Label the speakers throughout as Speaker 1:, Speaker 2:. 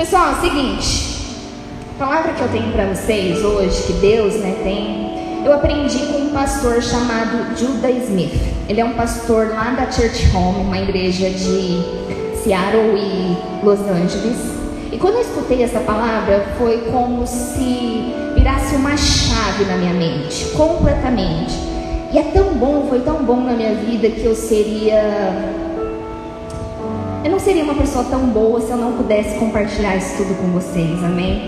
Speaker 1: Pessoal, é o seguinte, a palavra que eu tenho para vocês hoje, que Deus né, tem, eu aprendi com um pastor chamado Judah Smith. Ele é um pastor lá da Church Home, uma igreja de Seattle e Los Angeles. E quando eu escutei essa palavra, foi como se virasse uma chave na minha mente, completamente. E é tão bom, foi tão bom na minha vida que eu seria eu não seria uma pessoa tão boa se eu não pudesse compartilhar isso tudo com vocês, amém?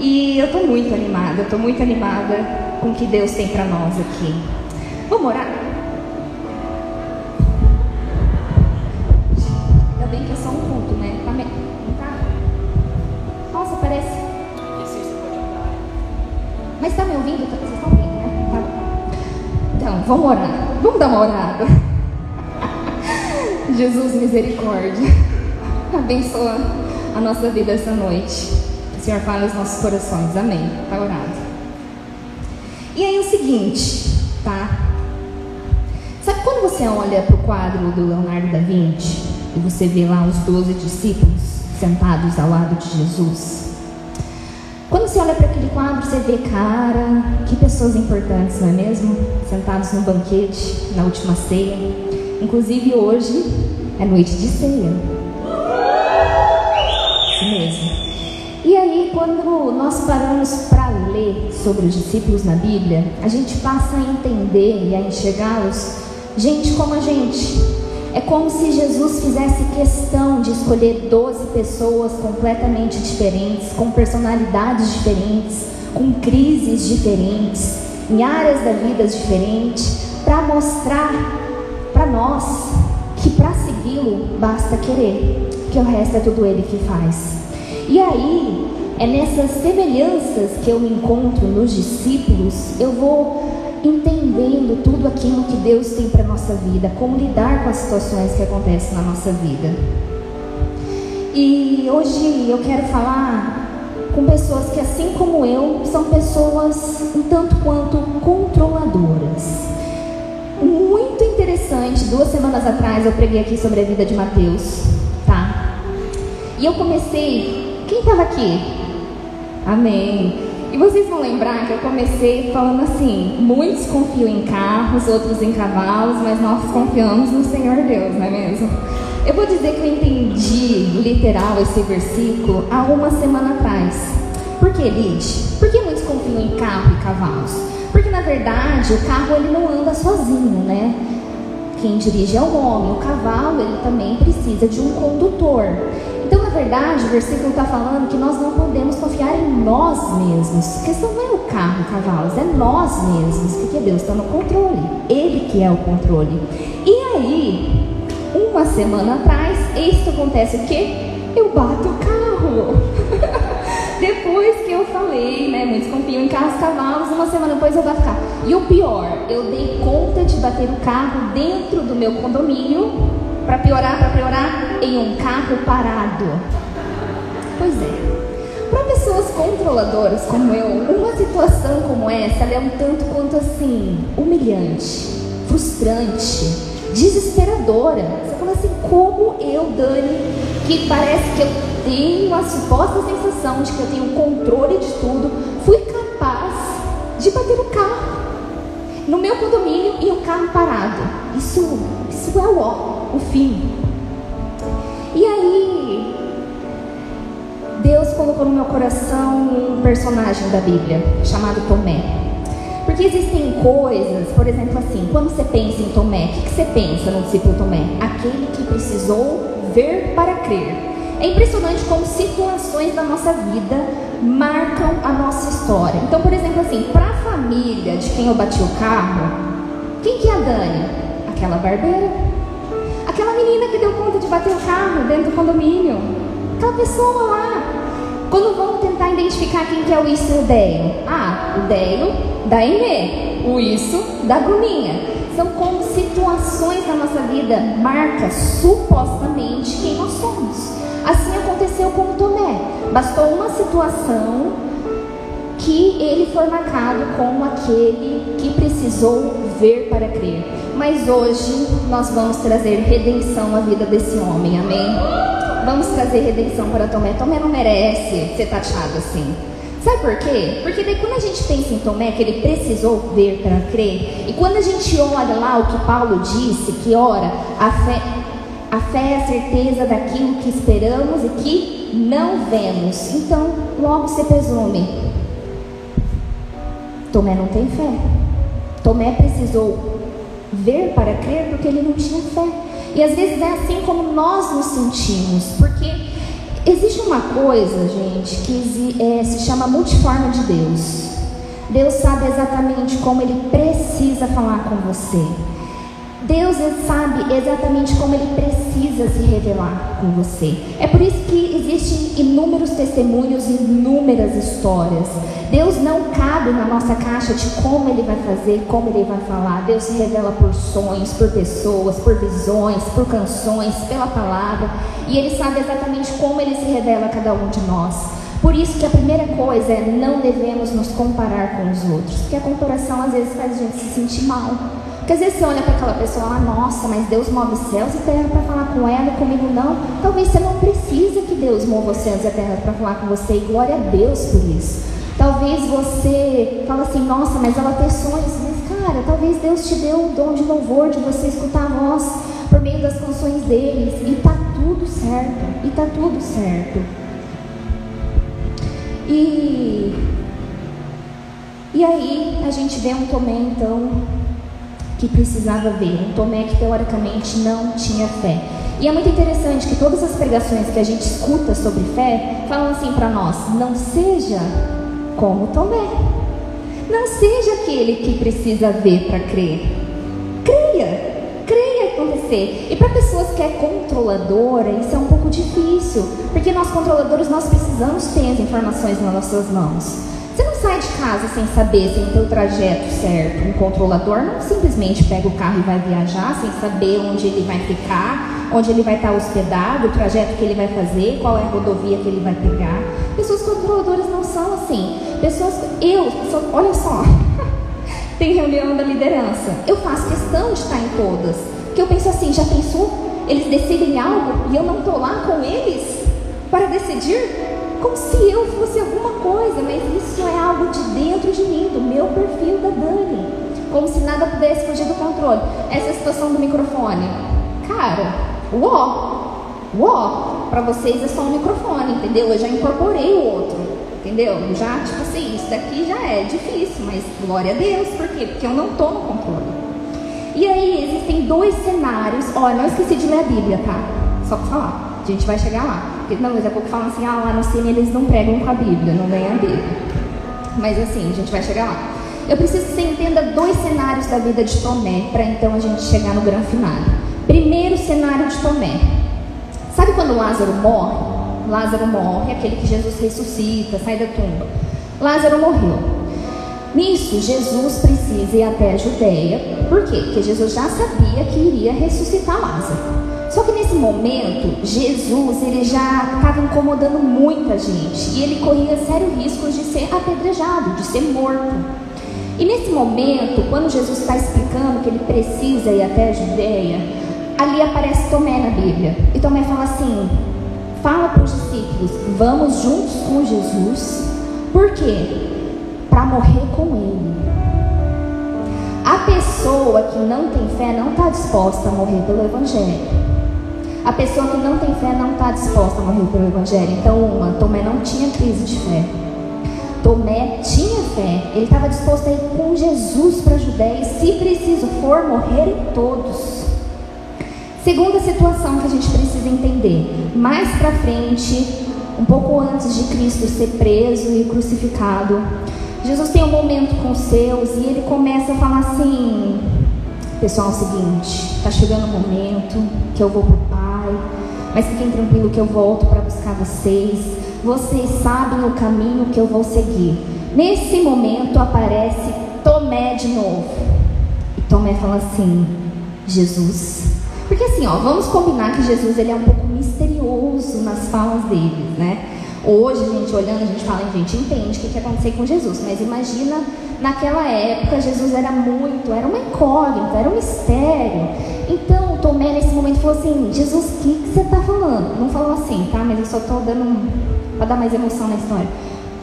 Speaker 1: E eu estou muito animada, eu estou muito animada com o que Deus tem para nós aqui. Vamos orar? Ainda bem que é só um ponto, né? Tá? Nossa, parece. Mas está me ouvindo? Vocês estão ouvindo, né? Tá. Então, vamos orar. Vamos dar uma orada. Jesus, misericórdia. Abençoa a nossa vida essa noite. O Senhor fala nos nossos corações. Amém. Está orado. E aí o seguinte, tá? Sabe quando você olha para o quadro do Leonardo da Vinci e você vê lá os doze discípulos sentados ao lado de Jesus? Quando você olha para aquele quadro, você vê, cara, que pessoas importantes, não é mesmo? Sentados no banquete, na última ceia. Inclusive hoje é noite de ceia. Isso mesmo. E aí, quando nós paramos para ler sobre os discípulos na Bíblia, a gente passa a entender e a enxergá-los, gente como a gente. É como se Jesus fizesse questão de escolher 12 pessoas completamente diferentes, com personalidades diferentes, com crises diferentes, em áreas da vida diferentes, para mostrar para nós segui-lo basta querer, que o resto é tudo ele que faz. E aí, é nessas semelhanças que eu encontro nos discípulos, eu vou entendendo tudo aquilo que Deus tem para nossa vida, como lidar com as situações que acontecem na nossa vida. E hoje eu quero falar com pessoas que, assim como eu, são pessoas um tanto quanto controladoras interessante. Duas semanas atrás eu preguei aqui sobre a vida de Mateus, tá? E eu comecei. Quem estava aqui? Amém. E vocês vão lembrar que eu comecei falando assim: muitos confiam em carros, outros em cavalos, mas nós confiamos no Senhor Deus, não é mesmo? Eu vou dizer que eu entendi literal esse versículo há uma semana atrás. Por que, Lid? Por que muitos confiam em carro e cavalos? Porque na verdade o carro ele não anda sozinho, né? Quem dirige é o homem, o cavalo ele também precisa de um condutor. Então, na verdade, o versículo está falando que nós não podemos confiar em nós mesmos. A questão não é o carro, o cavalo, é nós mesmos, porque Deus está no controle. Ele que é o controle. E aí, uma semana atrás, que acontece o quê? Eu bato o carro. Depois que eu falei, né? Muitos confiam em carros cavalos, uma semana depois eu o carro. E o pior, eu dei conta de bater o carro dentro do meu condomínio, para piorar, para piorar, em um carro parado. Pois é. Para pessoas controladoras como eu, uma situação como essa é um tanto quanto assim, humilhante, frustrante, desesperadora. Você fala assim, como eu, Dani, que parece que eu tenho a suposta sensação de que eu tenho controle de tudo, fui capaz de bater o carro no meu condomínio e o carro parado. Isso, isso é o ó, o fim. E aí, Deus colocou no meu coração um personagem da Bíblia chamado Tomé. Porque existem coisas, por exemplo, assim, quando você pensa em Tomé, o que você pensa no discípulo Tomé? Aquele que precisou ver para crer. É impressionante como situações da nossa vida marcam a nossa história. Então, por exemplo, assim, para a família de quem eu bati o carro, quem que é a Dani? Aquela barbeira. Aquela menina que deu conta de bater o carro dentro do condomínio. Aquela pessoa lá. Quando vamos tentar identificar quem que é o isso e o Deio. Ah, o Deio da Inê. O isso da Bruninha. São como situações da nossa vida marcam supostamente quem nós somos. Assim aconteceu com Tomé. Bastou uma situação que ele foi marcado como aquele que precisou ver para crer. Mas hoje nós vamos trazer redenção à vida desse homem, amém? vamos trazer redenção para Tomé. Tomé não merece ser taxado assim. Sabe por quê? Porque daí quando a gente pensa em Tomé, que ele precisou ver para crer, e quando a gente olha lá o que Paulo disse, que ora, a fé, a fé é a certeza daquilo que esperamos e que não vemos. Então, logo se presume. Tomé não tem fé. Tomé precisou ver para crer porque ele não tinha fé. E às vezes é assim como nós nos sentimos, existe uma coisa, gente, que é, se chama multiforma de Deus. Deus sabe exatamente como ele precisa falar com você. Deus sabe exatamente como Ele precisa se revelar com você. É por isso que existem inúmeros testemunhos inúmeras histórias. Deus não cabe na nossa caixa de como Ele vai fazer, como Ele vai falar. Deus se revela por sonhos, por pessoas, por visões, por canções, pela palavra. E Ele sabe exatamente como Ele se revela a cada um de nós. Por isso que a primeira coisa é não devemos nos comparar com os outros, porque a comparação às vezes faz a gente se sentir mal. Porque às vezes você olha para aquela pessoa fala, nossa, mas Deus move céus e terra para falar com ela e comigo não. Talvez você não precise que Deus mova os céus e a terra para falar com você, e glória a Deus por isso. Talvez você fala assim, nossa, mas ela tem sonhos, mas cara, talvez Deus te deu o dom de louvor, de você escutar a voz por meio das canções deles, e tá tudo certo, e tá tudo certo. E, e aí a gente vê um Tomé então que precisava ver, um Tomé que teoricamente não tinha fé. E é muito interessante que todas as pregações que a gente escuta sobre fé falam assim para nós: não seja como Tomé, não seja aquele que precisa ver para crer. Creia, creia acontecer. E para pessoas que é controladora, isso é um pouco difícil, porque nós controladores nós precisamos ter as informações nas nossas mãos. Casa sem saber, sem ter o trajeto certo. Um controlador não simplesmente pega o carro e vai viajar sem saber onde ele vai ficar, onde ele vai estar hospedado, o trajeto que ele vai fazer, qual é a rodovia que ele vai pegar. Pessoas controladoras não são assim. Pessoas, eu, sou, olha só, tem reunião da liderança. Eu faço questão de estar em todas. Porque eu penso assim, já pensou? Eles decidem algo e eu não estou lá com eles para decidir? Como se eu fosse alguma coisa, mas isso é algo de dentro de mim, do meu perfil da Dani. Como se nada pudesse fugir do controle. Essa é situação do microfone. Cara, uó, uó, para vocês é só um microfone, entendeu? Eu já incorporei o outro, entendeu? Já, tipo assim, isso daqui já é difícil, mas glória a Deus, por quê? Porque eu não tô no controle. E aí existem dois cenários. Olha, não esqueci de ler a Bíblia, tá? Só para falar. A gente vai chegar lá. Porque, não, daqui a pouco falam assim, ah, lá no cine eles não pregam com a Bíblia, não vem a Bíblia. Mas assim, a gente vai chegar lá. Eu preciso que você entenda dois cenários da vida de Tomé, para então a gente chegar no grande final. Primeiro cenário de Tomé. Sabe quando Lázaro morre? Lázaro morre, aquele que Jesus ressuscita, sai da tumba. Lázaro morreu. Nisso, Jesus precisa ir até a Judéia. Por quê? Porque Jesus já sabia que iria ressuscitar Lázaro. Momento, Jesus ele já estava incomodando muita gente e ele corria sérios riscos de ser apedrejado, de ser morto. E nesse momento, quando Jesus está explicando que ele precisa ir até a Judéia, ali aparece Tomé na Bíblia. E Tomé fala assim: fala para os discípulos, vamos juntos com Jesus. Por quê? Para morrer com ele. A pessoa que não tem fé não está disposta a morrer pelo Evangelho. A pessoa que não tem fé não está disposta a morrer pelo Evangelho. Então, uma, Tomé não tinha crise de fé. Tomé tinha fé. Ele estava disposto a ir com Jesus para a Judéia e, se preciso for, morrer todos. Segunda situação que a gente precisa entender. Mais para frente, um pouco antes de Cristo ser preso e crucificado, Jesus tem um momento com os seus e ele começa a falar assim: Pessoal, é o seguinte, está chegando o momento que eu vou para Pai, mas fiquem tranquilos que eu volto para buscar vocês. Vocês sabem o caminho que eu vou seguir. Nesse momento aparece Tomé de novo. E Tomé fala assim: Jesus. Porque assim, ó, vamos combinar que Jesus ele é um pouco misterioso nas falas dele, né? Hoje, a gente olhando, a gente fala, a gente entende o que, que aconteceu com Jesus, mas imagina naquela época Jesus era muito, era uma incógnita, era um mistério. Então Tomé nesse momento falou assim: Jesus, o que, que você está falando? Não falou assim, tá? Mas eu só estou dando um, para dar mais emoção na história.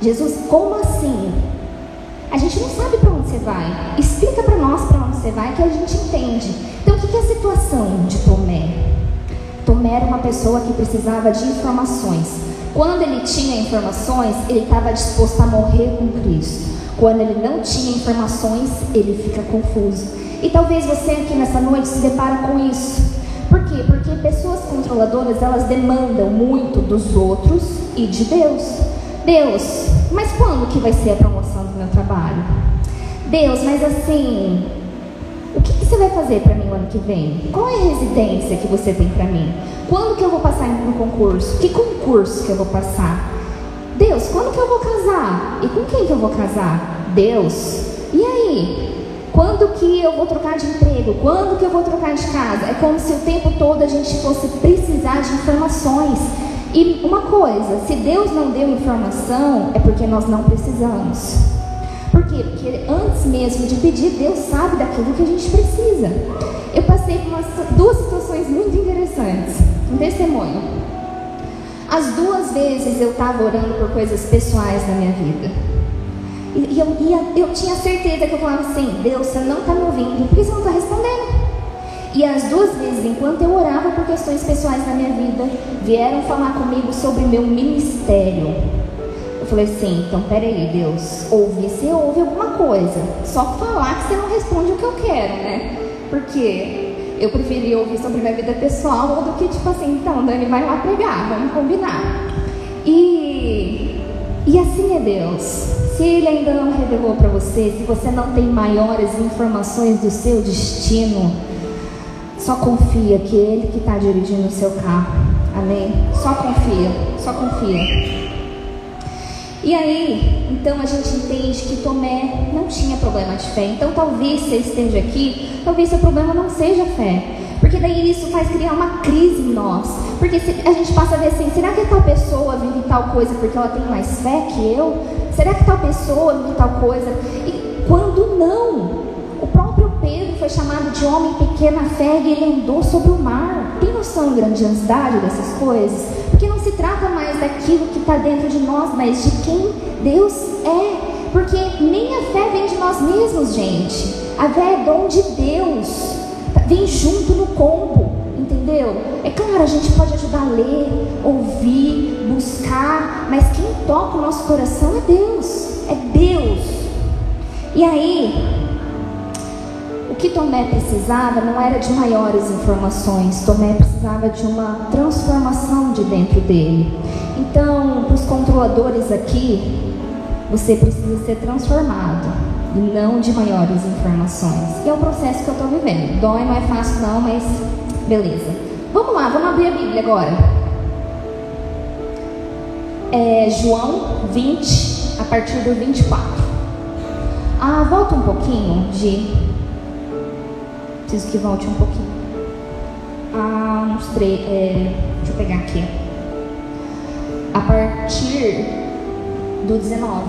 Speaker 1: Jesus, como assim? A gente não sabe para onde você vai. Explica para nós para onde você vai que a gente entende. Então, o que é a situação de Tomé? Tomé era uma pessoa que precisava de informações. Quando ele tinha informações, ele estava disposto a morrer com Cristo. Quando ele não tinha informações, ele fica confuso. E talvez você aqui nessa noite se depara com isso. Por quê? Porque pessoas controladoras, elas demandam muito dos outros e de Deus. Deus, mas quando que vai ser a promoção do meu trabalho? Deus, mas assim, o que, que você vai fazer para mim no ano que vem? Qual é a residência que você tem para mim? Quando que eu vou passar no concurso? Que concurso que eu vou passar? Deus, quando que eu vou casar? E com quem que eu vou casar? Deus. E aí? Quando que eu vou trocar de emprego? Quando que eu vou trocar de casa? É como se o tempo todo a gente fosse precisar de informações. E uma coisa, se Deus não deu informação, é porque nós não precisamos. Por quê? Porque antes mesmo de pedir, Deus sabe daquilo que a gente precisa. Eu passei por umas, duas situações muito interessantes. Um testemunho. As duas vezes eu estava orando por coisas pessoais na minha vida. E, eu, e eu tinha certeza que eu falava assim: Deus, você não está me ouvindo, por que você não está respondendo? E as duas vezes, enquanto eu orava por questões pessoais na minha vida, vieram falar comigo sobre meu ministério. Eu falei assim, então peraí, Deus, ouvir você ouve alguma coisa. Só falar que você não responde o que eu quero, né? Porque eu preferia ouvir sobre minha vida pessoal do que tipo assim, então, Dani, vai lá pregar, vamos combinar. E, e assim é Deus. Se Ele ainda não revelou para você, se você não tem maiores informações do seu destino, só confia que é Ele que está dirigindo o seu carro. Amém? Só confia, só confia. E aí, então a gente entende que Tomé não tinha problema de fé. Então talvez você esteja aqui, talvez seu problema não seja fé. Porque daí isso faz criar uma crise em nós. Porque a gente passa a ver assim, será que tal pessoa vive tal coisa porque ela tem mais fé que eu? Será que tal pessoa vive tal coisa? E quando não, Pedro foi chamado de homem pequena fé e ele andou sobre o mar. Tem noção da grandiosidade dessas coisas? Porque não se trata mais daquilo que está dentro de nós, mas de quem Deus é. Porque nem a fé vem de nós mesmos, gente. A fé é dom de Deus. Vem junto no combo, entendeu? É claro, a gente pode ajudar a ler, ouvir, buscar, mas quem toca o nosso coração é Deus. É Deus. E aí, o que Tomé precisava não era de maiores informações, Tomé precisava de uma transformação de dentro dele. Então, para os controladores aqui, você precisa ser transformado não de maiores informações. E é o processo que eu estou vivendo. Dói, não é fácil não, mas beleza. Vamos lá, vamos abrir a Bíblia agora. É João 20, a partir do 24. Ah, volta um pouquinho de Preciso que volte um pouquinho. Ah, uns três. É, deixa eu pegar aqui. A partir do 19.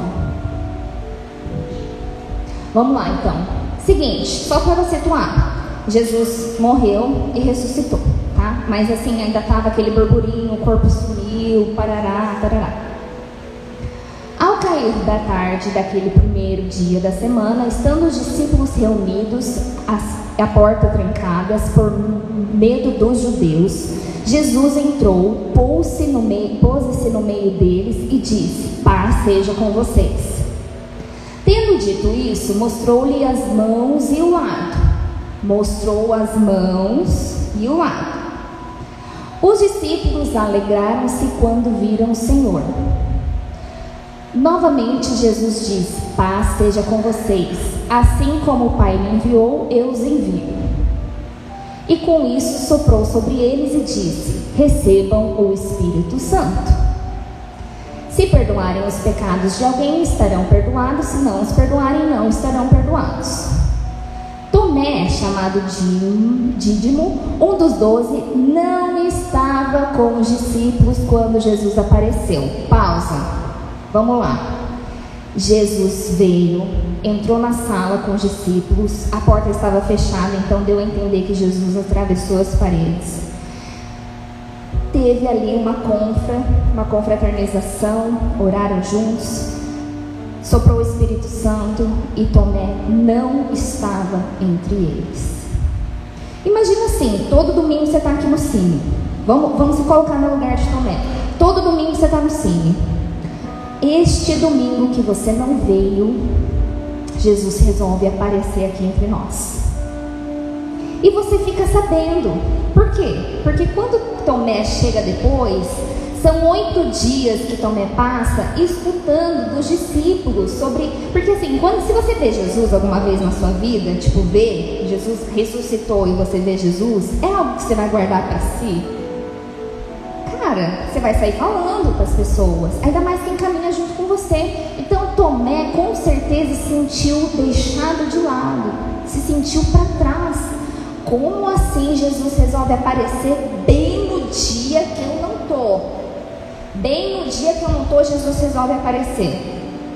Speaker 1: Vamos lá então. Seguinte, só para situar. Jesus morreu e ressuscitou, tá? Mas assim, ainda tava aquele burburinho, o corpo sumiu, parará, tarará. Ao cair da tarde daquele primeiro dia da semana, estando os discípulos reunidos, as a porta trancadas por medo dos judeus, Jesus entrou, pôs-se no, meio, pôs no meio deles e disse: Paz seja com vocês. Tendo dito isso, mostrou-lhe as mãos e o lado. Mostrou as mãos e o lado. Os discípulos alegraram-se quando viram o Senhor. Novamente Jesus disse: Paz seja com vocês. Assim como o Pai me enviou, eu os envio. E com isso soprou sobre eles e disse: Recebam o Espírito Santo. Se perdoarem os pecados de alguém, estarão perdoados, se não os perdoarem, não estarão perdoados. Tomé, chamado Dídimo, um dos doze, não estava com os discípulos quando Jesus apareceu. Pausa. Vamos lá. Jesus veio, entrou na sala com os discípulos, a porta estava fechada, então deu a entender que Jesus atravessou as paredes. Teve ali uma confra, uma confraternização, oraram juntos, soprou o Espírito Santo e Tomé não estava entre eles. Imagina assim, todo domingo você está aqui no cine. Vamos, vamos se colocar no lugar de Tomé. Todo domingo você está no cine. Este domingo que você não veio, Jesus resolve aparecer aqui entre nós. E você fica sabendo. Por quê? Porque quando Tomé chega depois, são oito dias que Tomé passa escutando dos discípulos sobre. Porque assim, quando se você vê Jesus alguma vez na sua vida, tipo, vê Jesus ressuscitou e você vê Jesus, é algo que você vai guardar para si? Cara, você vai sair falando para as pessoas, ainda mais quem caminha junto com você. Então Tomé com certeza se sentiu deixado de lado, se sentiu para trás. Como assim Jesus resolve aparecer bem no dia que eu não estou? Bem no dia que eu não estou, Jesus resolve aparecer.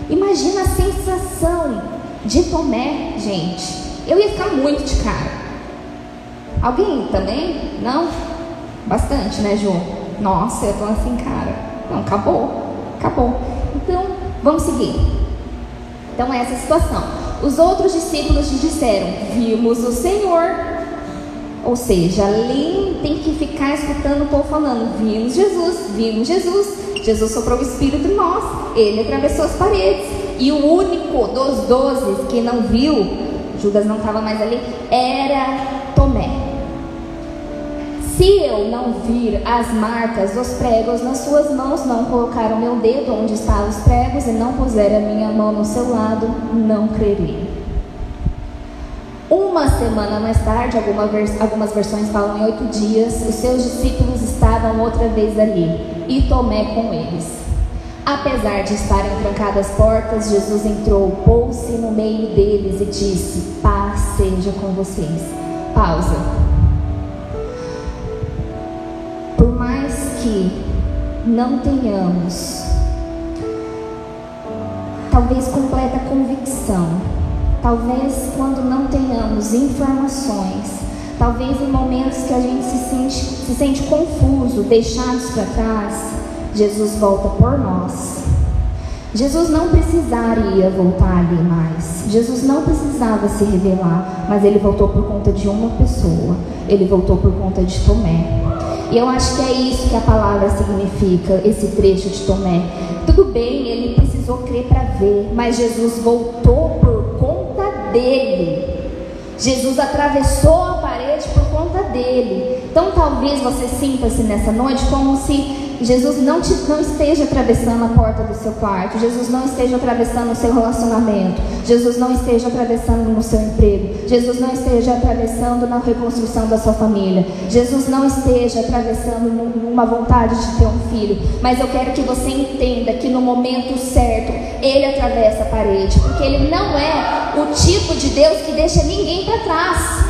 Speaker 1: Imagina a sensação de Tomé, gente. Eu ia ficar muito de cara. Alguém também? Não? Bastante, né, Ju? Nossa, eu tô assim, cara. Não, acabou. Acabou. Então, vamos seguir. Então, essa é a situação. Os outros discípulos lhe disseram: Vimos o Senhor. Ou seja, ali tem que ficar escutando o povo falando: vimos Jesus, vimos Jesus. Jesus soprou o Espírito em nós, ele atravessou as paredes. E o único dos doze que não viu, Judas não estava mais ali, era Tomé. Se eu não vir as marcas dos pregos nas suas mãos, não colocar o meu dedo onde estavam os pregos e não puser a minha mão no seu lado, não crerei. Uma semana mais tarde, algumas versões falam em oito dias, os seus discípulos estavam outra vez ali e Tomé com eles. Apesar de estarem trancadas as portas, Jesus entrou, pôs-se no meio deles e disse: Paz seja com vocês. Pausa. Por mais que não tenhamos, talvez completa convicção, Talvez quando não tenhamos informações, talvez em momentos que a gente se sente, se sente confuso, deixados para trás, Jesus volta por nós. Jesus não precisaria voltar ali mais. Jesus não precisava se revelar, mas ele voltou por conta de uma pessoa. Ele voltou por conta de Tomé. E eu acho que é isso que a palavra significa, esse trecho de Tomé. Tudo bem, ele precisou crer para ver, mas Jesus voltou dele. Jesus atravessou a parede por conta dele. Então talvez você sinta-se nessa noite como se Jesus não, te, não esteja atravessando a porta do seu quarto, Jesus não esteja atravessando o seu relacionamento, Jesus não esteja atravessando no seu emprego, Jesus não esteja atravessando na reconstrução da sua família, Jesus não esteja atravessando numa vontade de ter um filho, mas eu quero que você entenda que no momento certo Ele atravessa a parede, porque Ele não é o tipo de Deus que deixa ninguém para trás.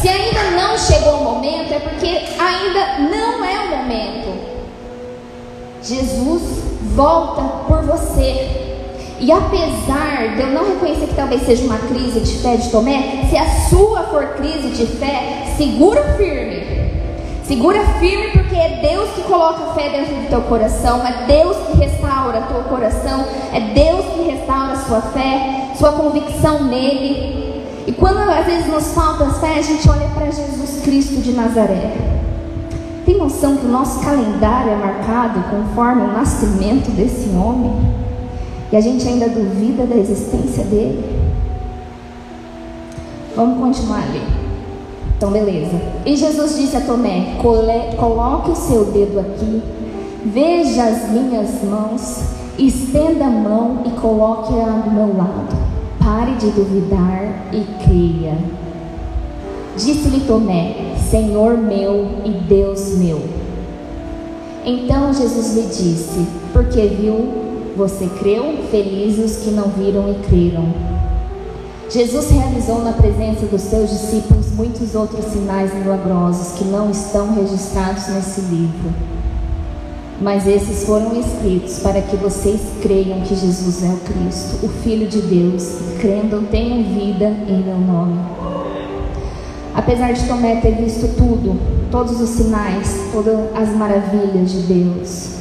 Speaker 1: Se ainda não chegou o momento, é porque ainda não é o momento. Jesus volta por você. E apesar de eu não reconhecer que talvez seja uma crise de fé de Tomé, se a sua for crise de fé, segura firme. Segura firme porque é Deus que coloca fé dentro do teu coração, é Deus que restaura teu coração, é Deus que restaura a sua fé, sua convicção nele. E quando às vezes nos falta fé, a gente olha para Jesus Cristo de Nazaré. Tem noção que o nosso calendário é marcado conforme o nascimento desse homem? E a gente ainda duvida da existência dele? Vamos continuar ali. Então, beleza. E Jesus disse a Tomé: Coloque o seu dedo aqui, veja as minhas mãos, estenda a mão e coloque-a do meu lado. Pare de duvidar e creia. Disse-lhe Tomé: Senhor meu e Deus meu. Então Jesus lhe disse: Porque viu, você creu, felizes os que não viram e creram. Jesus realizou na presença dos seus discípulos muitos outros sinais milagrosos que não estão registrados nesse livro. mas esses foram escritos para que vocês creiam que Jesus é o Cristo, o Filho de Deus, e crendo tenham vida em meu nome. Apesar de Tomé ter visto tudo, todos os sinais, todas as maravilhas de Deus,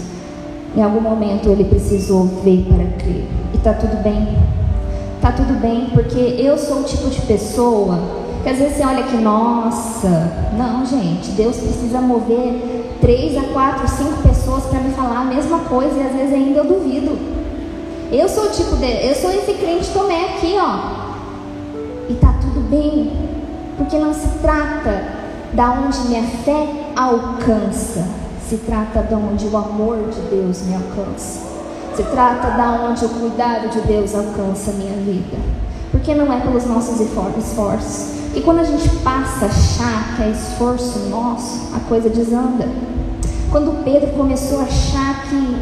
Speaker 1: em algum momento ele precisou ver para crer. E está tudo bem. Está tudo bem, porque eu sou o tipo de pessoa que às vezes você olha que, nossa, não, gente, Deus precisa mover três a quatro, cinco pessoas para me falar a mesma coisa e às vezes ainda eu duvido. Eu sou o tipo de, eu sou esse crente Tomé aqui, ó. E tá tudo bem, porque não se trata da onde minha fé alcança, se trata de onde o amor de Deus me alcança. Se trata da onde o cuidado de Deus alcança a minha vida. Porque não é pelos nossos esforços. E quando a gente passa a achar que é esforço nosso, a coisa desanda. Quando Pedro começou a achar que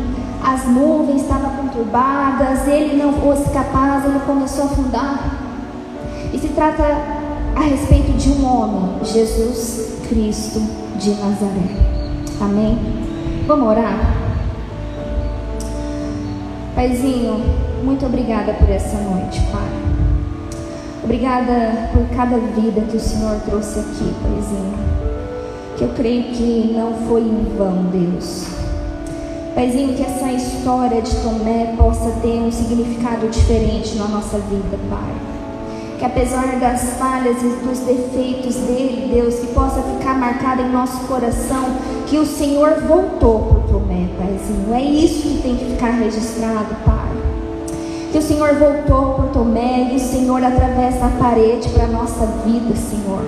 Speaker 1: as nuvens estavam conturbadas, ele não fosse capaz, ele começou a afundar. E se trata a respeito de um homem, Jesus Cristo de Nazaré. Amém? Vamos orar? Paizinho, muito obrigada por essa noite, Pai. Obrigada por cada vida que o Senhor trouxe aqui, Paizinho. Que eu creio que não foi em vão, Deus. Paizinho, que essa história de Tomé possa ter um significado diferente na nossa vida, Pai que apesar das falhas e dos defeitos dele, Deus, que possa ficar marcado em nosso coração que o Senhor voltou por Tomé, Paizinho. É isso que tem que ficar registrado, Pai. Que o Senhor voltou por Tomé e o Senhor atravessa a parede para a nossa vida, Senhor.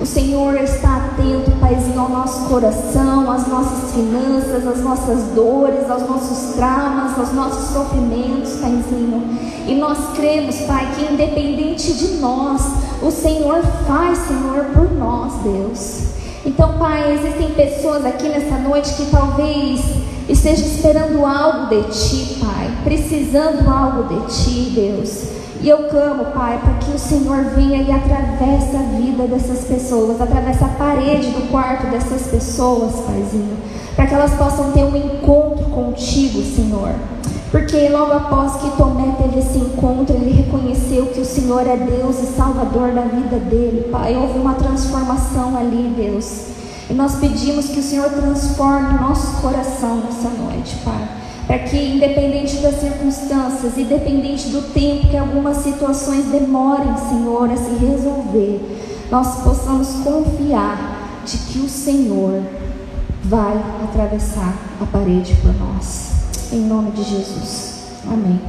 Speaker 1: O Senhor está atento, Paizinho, ao nosso coração, às nossas finanças, às nossas dores, aos nossos traumas, aos nossos sofrimentos, Paizinho. E nós cremos, Pai, que independente de nós, o Senhor faz, Senhor, por nós, Deus. Então, Pai, existem pessoas aqui nessa noite que talvez estejam esperando algo de Ti, Pai, precisando algo de Ti, Deus. E eu clamo, Pai, para que o Senhor venha e atravesse a vida dessas pessoas, atravesse a parede do quarto dessas pessoas, Paizinho, para que elas possam ter um encontro contigo, Senhor. Porque logo após que Tomé teve esse encontro, ele reconheceu que o Senhor é Deus e Salvador da vida dele, Pai. Houve uma transformação ali, Deus. E nós pedimos que o Senhor transforme o nosso coração nessa noite, Pai para que, independente das circunstâncias, independente do tempo que algumas situações demorem, Senhor, a se resolver, nós possamos confiar de que o Senhor vai atravessar a parede por nós. Em nome de Jesus. Amém.